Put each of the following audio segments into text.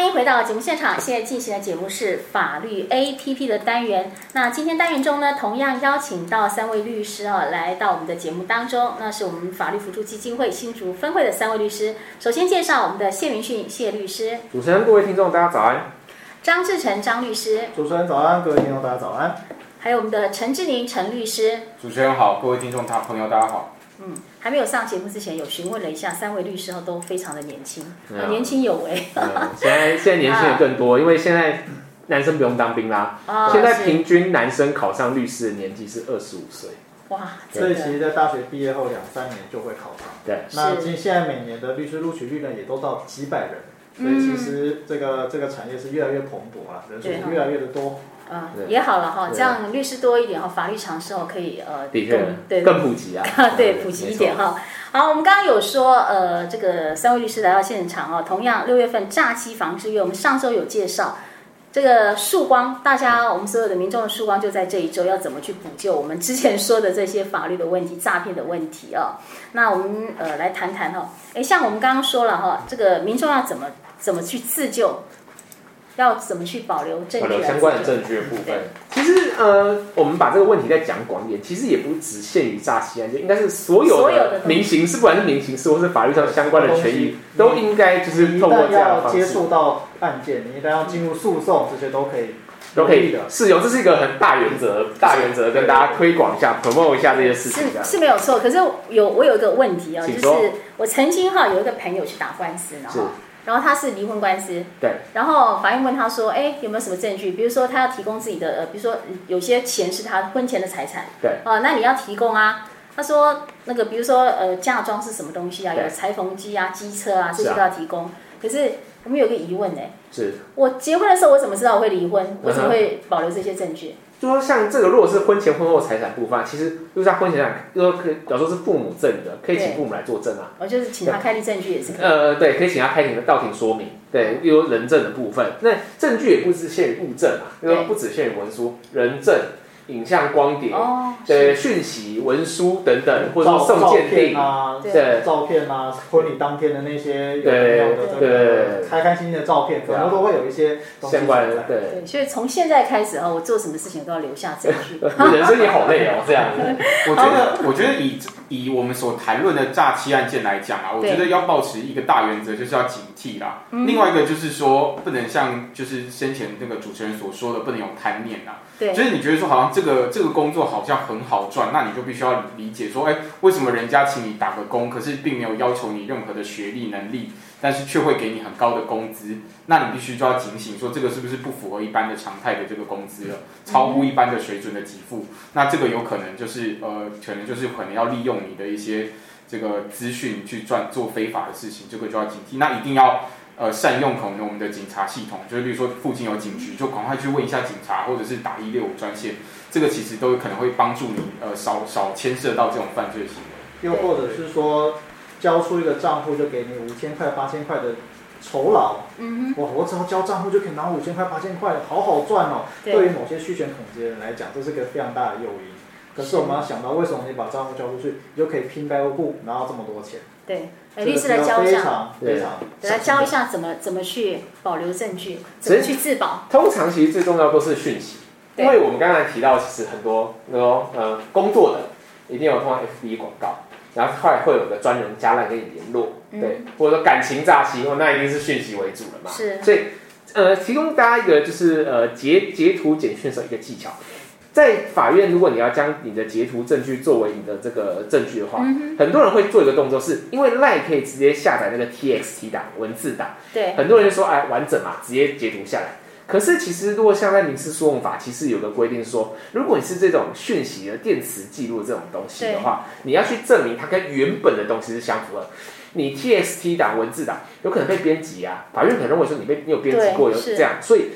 欢迎回到节目现场。现在进行的节目是法律 APP 的单元。那今天单元中呢，同样邀请到三位律师啊，来到我们的节目当中。那是我们法律辅助基金会新竹分会的三位律师。首先介绍我们的谢云迅谢律师。主持人、各位听众，大家早安。张志成张律师。主持人早安，各位听众大家早安。还有我们的陈志宁陈律师。主持人好，各位听众大朋友大家好。嗯，还没有上节目之前，有询问了一下，三位律师都非常的年轻，嗯、年轻有为。嗯、现在现在年轻人更多，因为现在男生不用当兵啦。哦、现在平均男生考上律师的年纪是二十五岁。哇，所以其实，在大学毕业后两三年就会考上。对，那其实现在每年的律师录取率呢，也都到几百人，所以其实这个这个产业是越来越蓬勃了，人数越来越的多。嗯，也好了哈，这样律师多一点哈，法律常识哦可以呃，的确，对，更普及啊，对，普及一点哈。好，我们刚刚有说呃，这个三位律师来到现场哦，同样六月份诈欺防治月，我们上周有介绍这个曙光，大家我们所有的民众的曙光就在这一周，要怎么去补救我们之前说的这些法律的问题、诈骗的问题哦。那我们呃来谈谈哈，哎，像我们刚刚说了哈，这个民众要怎么怎么去自救？要怎么去保留证据？保留相关的证据的部分。其实，呃，我们把这个问题再讲广一点，其实也不只限于诈欺案件，应该是所有的民刑事，不管是民刑事或是法律上相关的权益，都应该就是透过这样的方式。接触到案件，你一旦要进入诉讼，这些都可以，都可以的。是有，这是一个很大原则，大原则跟大家推广一下，promote 一下这些事情。是是没有错，可是有我有一个问题啊，就是我曾经哈有一个朋友去打官司，然后。然后他是离婚官司，对。然后法院问他说：“哎，有没有什么证据？比如说他要提供自己的呃，比如说有些钱是他婚前的财产，对。哦，那你要提供啊。”他说：“那个比如说呃，嫁妆是什么东西啊？有裁缝机啊、机车啊，这些都要提供。可是我们有个疑问呢，是我结婚的时候我怎么知道我会离婚？我怎么会保留这些证据？”就说像这个，如果是婚前婚后财产部分，其实就是在婚前上，就说可以，假如说是父母赠的，可以请父母来作证啊。我就是请他开立证据也是可以。呃，对，可以请他开庭的到庭说明。对，例如人证的部分，那证据也不只限于物证啊，因为不只限于文书、人证。影像、光碟、对讯息、文书等等，或者说送鉴定啊，对照片啊，婚礼当天的那些有没有的这个开开心心的照片，可能都会有一些相关的。对，所以从现在开始啊，我做什么事情都要留下证据。人生也好累哦，这样。我觉得，我觉得以以我们所谈论的诈欺案件来讲啊，我觉得要保持一个大原则，就是要警惕啦。另外一个就是说，不能像就是先前那个主持人所说的，不能有贪念啊。对，就是你觉得说好像这个这个工作好像很好赚，那你就必须要理解说，哎，为什么人家请你打个工，可是并没有要求你任何的学历能力，但是却会给你很高的工资？那你必须就要警醒说，这个是不是不符合一般的常态的这个工资了，超乎一般的水准的给付？那这个有可能就是呃，可能就是可能要利用你的一些这个资讯去赚做非法的事情，这个就要警惕。那一定要。呃，善用可能我们的警察系统，就是比如说附近有警局，就赶快去问一下警察，或者是打一六五专线，这个其实都有可能会帮助你，呃，少少牵涉到这种犯罪行为。又或者是说，交出一个账户就给你五千块、八千块的酬劳，嗯哼，哇，我只要交账户就可以拿五千块、八千块，好好赚哦。对，对于某些虚权统计的人来讲，这是个非常大的诱因。可是我们要想到，为什么你把账户交出去，你就可以平白无故拿到这么多钱？对。哎，律师来教一下，对，来教一下怎么怎么去保留证据，怎么去自保。通常其实最重要都是讯息，因为我们刚才提到，其实很多那种呃工作的一定有通过 FB 广告，然后后来会有个专人加赖跟你联络，对，或者说感情诈欺，那一定是讯息为主了嘛。是，所以呃，提供大家一个就是呃截截图简讯的一个技巧。在法院，如果你要将你的截图证据作为你的这个证据的话，嗯、很多人会做一个动作是，是因为 LINE 可以直接下载那个 TXT 档文字档，对，很多人就说哎完整嘛，直接截图下来。可是其实如果像在民事诉讼法，其实有个规定说，如果你是这种讯息的电磁记录这种东西的话，你要去证明它跟原本的东西是相符合。你 TXT 档文字档有可能被编辑啊，法院可能认为说你被你有编辑过，有这样，所以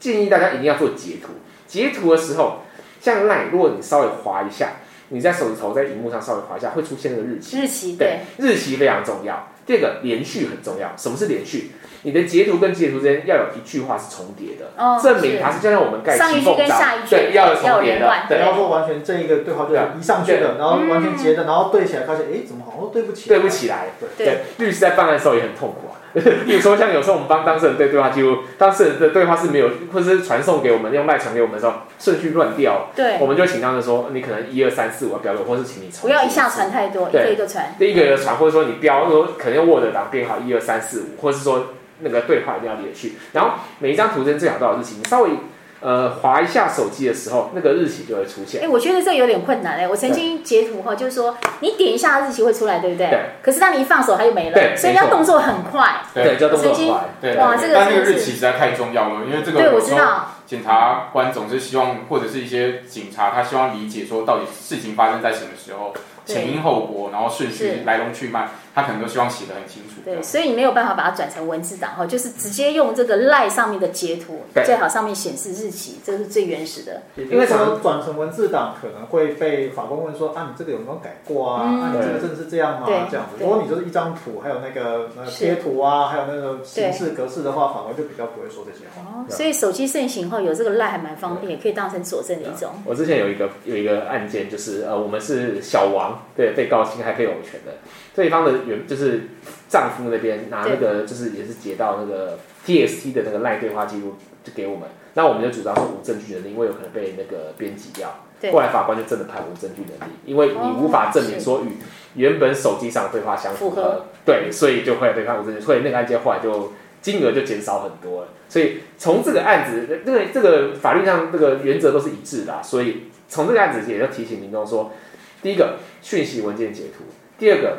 建议大家一定要做截图。截图的时候，像 LINE，如果你稍微滑一下，你在手指头在荧幕上稍微滑一下，会出现那个日期。日期对，对，日期非常重要。第二个连续很重要。什么是连续？你的截图跟截图之间要有一句话是重叠的，哦、证明它是就像我们盖上一句跟下一句对，要有重叠的。对，然后说完全这一个对话就一上去的，然后完全截的，然后对起来发现，哎，怎么好像对不起来？对不起来。对，对律师在办案的时候也很痛苦啊。比如说像有时候我们帮当事人对对话记录，当事人的对话是没有，或者是传送给我们用赖传给我们的时候，顺序乱掉，对，我们就请当事人说，你可能一二三四五要标，或是请你不要一下传太多，一个一个传，第一个一个传，或者说你标，说可能用 Word 档编好一二三四五，或者是说那个对话一定要连续，然后每一张图片最好都有日期，你稍微。呃，滑一下手机的时候，那个日期就会出现。哎，我觉得这有点困难哎。我曾经截图哈，就是说你点一下日期会出来，对不对？对。可是当你一放手，它就没了。对。所以要动作很快。对，要动作很快。对。哇，这个。但那个日期实在太重要了，因为这个。对，我知道。检察官总是希望，或者是一些警察，他希望理解说，到底事情发生在什么时候，前因后果，然后顺序来龙去脉。他可能都希望写得很清楚。对，所以你没有办法把它转成文字档哈，就是直接用这个 LINE 上面的截图，最好上面显示日期，这是最原始的。因为说转成文字档可能会被法官问说啊，你这个有没有改过啊？啊，你这个真的是这样吗？这样子。如果你就是一张图，还有那个呃贴图啊，还有那个形式格式的话，法官就比较不会说这些话。哦，所以手机盛行后有这个 LINE 还蛮方便，也可以当成佐证的一种。我之前有一个有一个案件，就是呃，我们是小王，对，被告侵害配偶权的。对方的原就是丈夫那边拿那个就是也是截到那个 TST 的那个赖对话记录就给我们，那我们就主张说无证据能力，因为有可能被那个编辑掉。对。后来法官就真的判无证据能力，因为你无法证明说与原本手机上的对话相符合，对，所以就会被判无证据，所以那个案件后来就金额就减少很多了。所以从这个案子，这个这个法律上这个原则都是一致的，所以从这个案子也就提醒民众说，第一个讯息文件截图，第二个。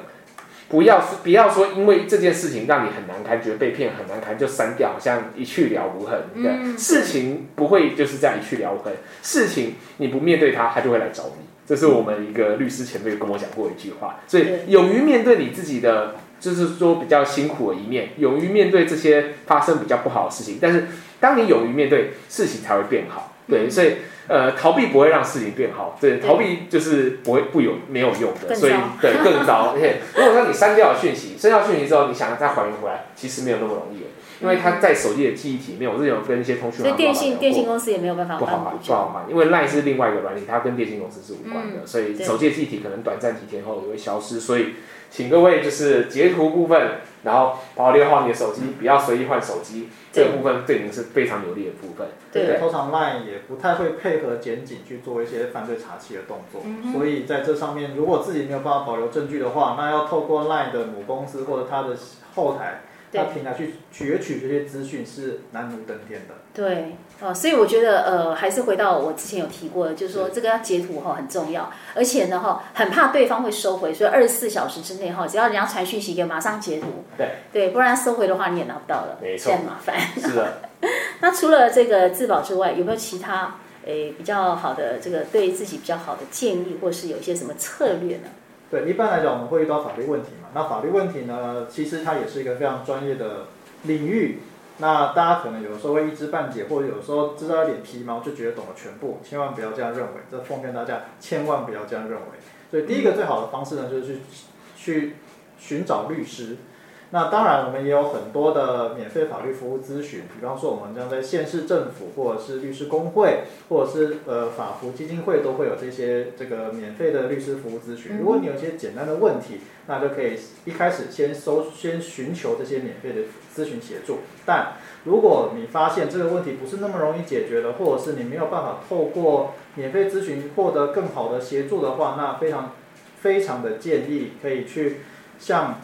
不要说，不要说，因为这件事情让你很难堪，觉得被骗很难堪，就删掉，好像一去了无痕。对，嗯、事情不会就是这样一去了无痕。事情你不面对它，它就会来找你。这是我们一个律师前辈跟我讲过一句话。所以，勇于面对你自己的，就是说比较辛苦的一面，勇于面对这些发生比较不好的事情。但是，当你勇于面对，事情才会变好。对，所以。呃，逃避不会让事情变好，对，逃避就是不会不有没有用的，所以 对更糟。而且如果说你删掉了讯息，删掉讯息之后，你想要再还原回来，其实没有那么容易，因为它在手机的记忆体里面，我之前有跟一些通讯，所以电信电信公司也没有办法不好买不好买，因为 LINE 是另外一个软体，它跟电信公司是无关的，所以手机的记忆体可能短暂几天后也会消失，所以请各位就是截图部分。然后保留好你的手机，不要随意换手机，这个部分对您是非常有利的部分。对，对通常 LINE 也不太会配合检警去做一些犯罪查缉的动作，嗯、所以在这上面，如果自己没有办法保留证据的话，那要透过 LINE 的母公司或者它的后台。那平台去攫取这些资讯是难如登天的。对，哦，所以我觉得，呃，还是回到我之前有提过的，就是说这个要截图哈很重要，而且呢哈很怕对方会收回，所以二十四小时之内哈，只要人家传讯息给，马上截图。对，对，不然收回的话你也拿不到了，没错，很麻烦。是的。那除了这个自保之外，有没有其他诶比较好的这个对自己比较好的建议，或是有一些什么策略呢？对，一般来讲我们会遇到法律问题嘛。那法律问题呢，其实它也是一个非常专业的领域。那大家可能有时候会一知半解，或者有时候知道一点皮毛就觉得懂了全部，千万不要这样认为。这奉劝大家千万不要这样认为。所以第一个最好的方式呢，就是去去寻找律师。那当然，我们也有很多的免费法律服务咨询，比方说我们将在县市政府或者是律师工会，或者是呃法服基金会都会有这些这个免费的律师服务咨询。如果你有一些简单的问题，那就可以一开始先搜先寻求这些免费的咨询协助。但如果你发现这个问题不是那么容易解决的，或者是你没有办法透过免费咨询获得更好的协助的话，那非常非常的建议可以去向。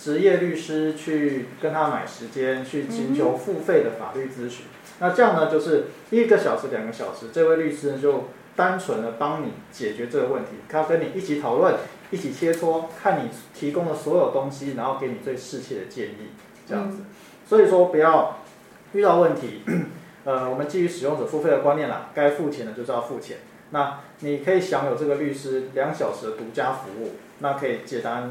职业律师去跟他买时间，去寻求付费的法律咨询。那这样呢，就是一个小时、两个小时，这位律师呢就单纯的帮你解决这个问题，他跟你一起讨论，一起切磋，看你提供的所有东西，然后给你最适切的建议，这样子。所以说，不要遇到问题，呃，我们基于使用者付费的观念啦，该付钱的就是要付钱。那你可以享有这个律师两小时的独家服务，那可以解答。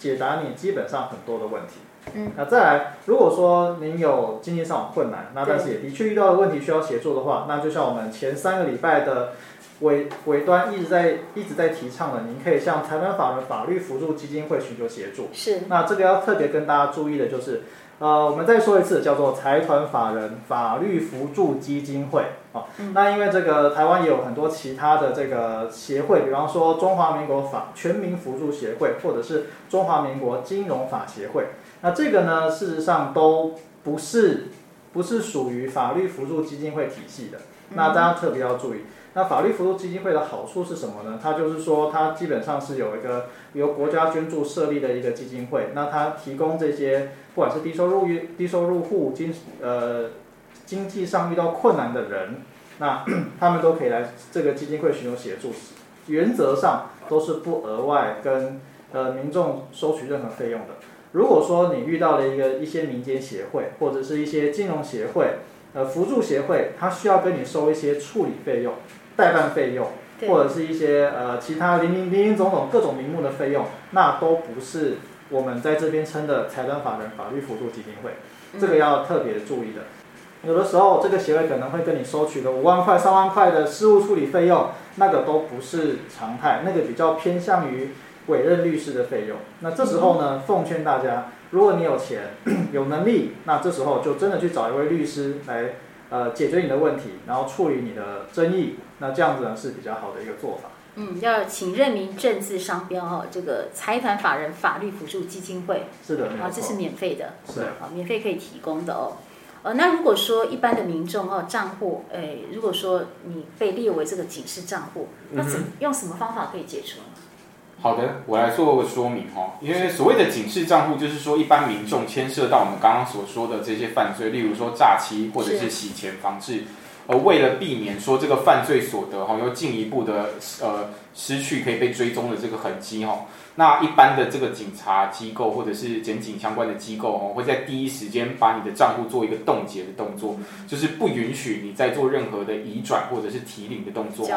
解答你基本上很多的问题。嗯，那再来，如果说您有经济上有困难，那但是也的确遇到的问题需要协助的话，那就像我们前三个礼拜的尾尾端一直在一直在提倡的，您可以向台湾法人法律辅助基金会寻求协助。是，那这个要特别跟大家注意的就是。呃，我们再说一次，叫做财团法人法律扶助基金会。哦，那因为这个台湾也有很多其他的这个协会，比方说中华民国法全民扶助协会，或者是中华民国金融法协会。那这个呢，事实上都不是不是属于法律扶助基金会体系的。那大家特别要注意，那法律扶助基金会的好处是什么呢？它就是说，它基本上是有一个由国家捐助设立的一个基金会，那它提供这些不管是低收入低收入户金呃经济上遇到困难的人，那 他们都可以来这个基金会寻求协助，原则上都是不额外跟呃民众收取任何费用的。如果说你遇到了一个一些民间协会或者是一些金融协会。呃，辅助协会它需要跟你收一些处理费用、代办费用，或者是一些呃其他林林林林总总各种名目的费用，那都不是我们在这边称的财团法人法律辅助基金会，这个要特别注意的。有的时候这个协会可能会跟你收取个五万块、三万块的事务处理费用，那个都不是常态，那个比较偏向于委任律师的费用。那这时候呢，奉劝大家。如果你有钱、有能力，那这时候就真的去找一位律师来，呃，解决你的问题，然后处理你的争议，那这样子呢是比较好的一个做法。嗯，要请认明正字商标哦，这个财团法人法律辅助基金会。是的，啊，这是免费的。是啊，免费可以提供的哦。呃，那如果说一般的民众哦，账户，哎，如果说你被列为这个警示账户，那怎用什么方法可以解除呢？好的，我来做个说明哈。因为所谓的警示账户，就是说一般民众牵涉到我们刚刚所说的这些犯罪，例如说诈欺或者是洗钱防治，而为了避免说这个犯罪所得哈，又进一步的呃失去可以被追踪的这个痕迹哈。那一般的这个警察机构或者是检警相关的机构哦，会在第一时间把你的账户做一个冻结的动作，就是不允许你再做任何的移转或者是提领的动作。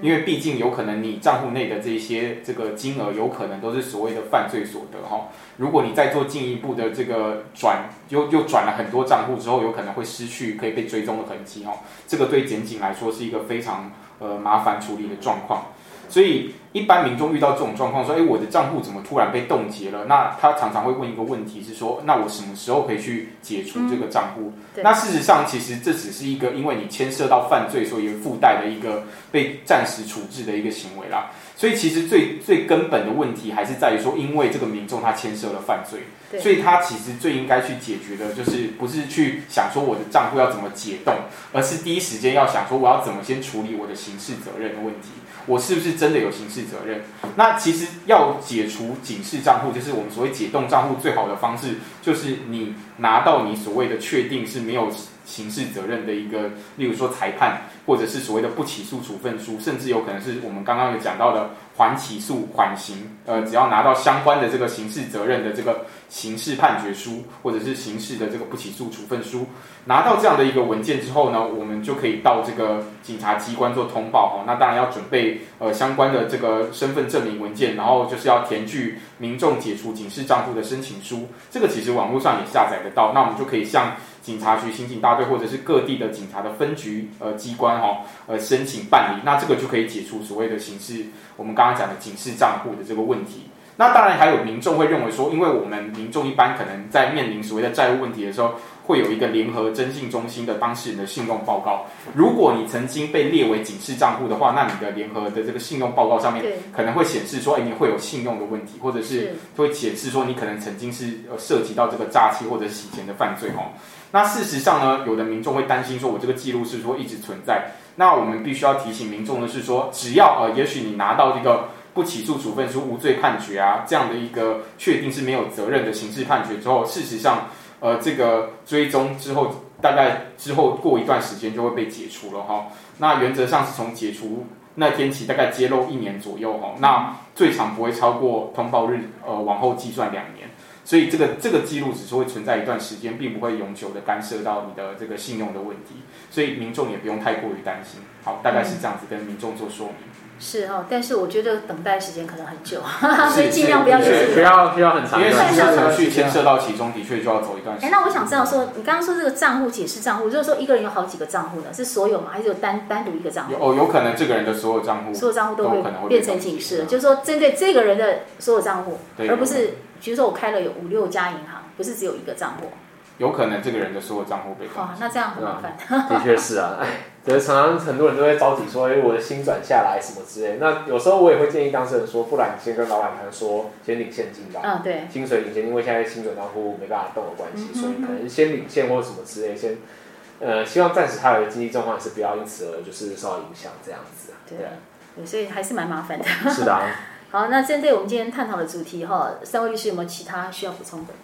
因为毕竟有可能你账户内的这些这个金额有可能都是所谓的犯罪所得哈。如果你再做进一步的这个转，又又转了很多账户之后，有可能会失去可以被追踪的痕迹哦。这个对检警来说是一个非常呃麻烦处理的状况。所以，一般民众遇到这种状况，说：“诶，我的账户怎么突然被冻结了？”那他常常会问一个问题，是说：“那我什么时候可以去解除这个账户？”嗯、那事实上，其实这只是一个因为你牵涉到犯罪，所以附带的一个被暂时处置的一个行为啦。所以，其实最最根本的问题还是在于说，因为这个民众他牵涉了犯罪，所以他其实最应该去解决的，就是不是去想说我的账户要怎么解冻，而是第一时间要想说我要怎么先处理我的刑事责任的问题。我是不是真的有刑事责任？那其实要解除警示账户，就是我们所谓解冻账户最好的方式，就是你拿到你所谓的确定是没有刑事责任的一个，例如说裁判，或者是所谓的不起诉处分书，甚至有可能是我们刚刚有讲到的缓起诉、缓刑。呃，只要拿到相关的这个刑事责任的这个刑事判决书，或者是刑事的这个不起诉处分书。拿到这样的一个文件之后呢，我们就可以到这个警察机关做通报哈。那当然要准备呃相关的这个身份证明文件，然后就是要填具民众解除警示账户的申请书。这个其实网络上也下载得到。那我们就可以向警察局、刑警大队或者是各地的警察的分局呃机关哈呃申请办理。那这个就可以解除所谓的刑事我们刚刚讲的警示账户的这个问题。那当然还有民众会认为说，因为我们民众一般可能在面临所谓的债务问题的时候。会有一个联合征信中心的当事人的信用报告。如果你曾经被列为警示账户的话，那你的联合的这个信用报告上面可能会显示说，哎，你会有信用的问题，或者是会显示说你可能曾经是呃涉及到这个诈欺或者洗钱的犯罪哦。那事实上呢，有的民众会担心说，我这个记录是说一直存在。那我们必须要提醒民众的是说，只要呃，也许你拿到这个不起诉处分书、无罪判决啊这样的一个确定是没有责任的刑事判决之后，事实上。呃，这个追踪之后，大概之后过一段时间就会被解除了哈。那原则上是从解除那天起，大概揭露一年左右哈。那最长不会超过通报日，呃，往后计算两年。所以这个这个记录只是会存在一段时间，并不会永久的干涉到你的这个信用的问题。所以民众也不用太过于担心。好，大概是这样子跟民众做说明。是哦，但是我觉得等待时间可能很久，所以尽量不要去不要不要很长，因为时间程序牵涉到其中，的确就要走一段时间。哎，那我想知道说，你刚刚说这个账户解释账户，就是说一个人有好几个账户呢？是所有吗？还是有单单独一个账户？哦，有可能这个人的所有账户，所有账户都会变成警示，就是说针对这个人的所有账户，而不是比如说我开了有五六家银行，不是只有一个账户。有可能这个人的所有账户被哇。那这样很麻烦。嗯、的确是啊，哎，就是常常很多人都会着急说，哎，我的薪转下来什么之类。那有时候我也会建议当事人说，不然你先跟老板谈说，先领现金吧。嗯，对。薪水领现金，因为现在薪转账户没办法动的关系，嗯、所以可能先领现或什么之类，先呃，希望暂时他的经济状况是不要因此而就是受到影响这样子。对，对，所以还是蛮麻烦的。是的、啊。好，那针对我们今天探讨的主题哈，三位律师有没有其他需要补充的？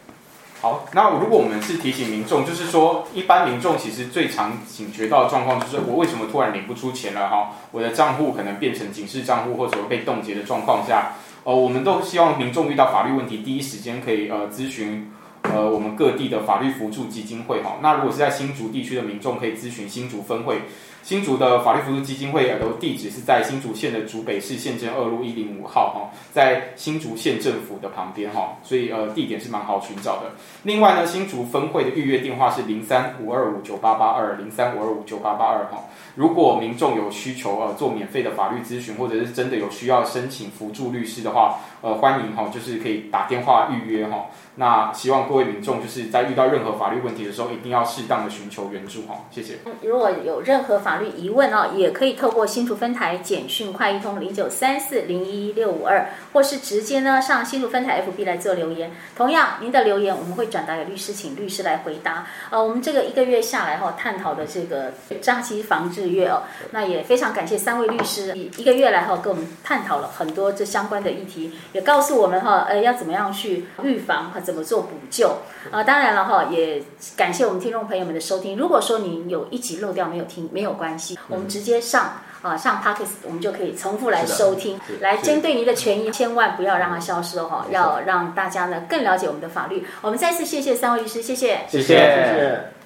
好，那如果我们是提醒民众，就是说一般民众其实最常警觉到的状况，就是我为什么突然领不出钱了哈？我的账户可能变成警示账户或者被冻结的状况下，呃，我们都希望民众遇到法律问题，第一时间可以呃咨询呃我们各地的法律扶助基金会哈。那如果是在新竹地区的民众，可以咨询新竹分会。新竹的法律扶助基金会的地址是在新竹县的竹北市县政二路一零五号哈，在新竹县政府的旁边哈，所以呃地点是蛮好寻找的。另外呢，新竹分会的预约电话是零三五二五九八八二零三五二五九八八二哈。如果民众有需求呃做免费的法律咨询，或者是真的有需要申请扶助律师的话，呃欢迎哈，就是可以打电话预约哈。那希望各位民众就是在遇到任何法律问题的时候，一定要适当的寻求援助哈。谢谢。如果有任何法律疑问哦，也可以透过新竹分台简讯快易通零九三四零一六五二，或是直接呢上新竹分台 FB 来做留言。同样，您的留言我们会转达给律师，请律师来回答。呃，我们这个一个月下来哈，探讨的这个诈欺防治月哦，那也非常感谢三位律师一个月来哈跟我们探讨了很多这相关的议题，也告诉我们哈呃要怎么样去预防和怎么做补救。呃，当然了哈，也感谢我们听众朋友们的收听。如果说您有一集漏掉没有听，没有关系，我们直接上啊、呃、上 Podcast，我们就可以重复来收听，来针对您的权益，千万不要让它消失哦哈，要让大家呢更了解我们的法律。我们再次谢谢三位律师，谢谢，谢谢。谢谢。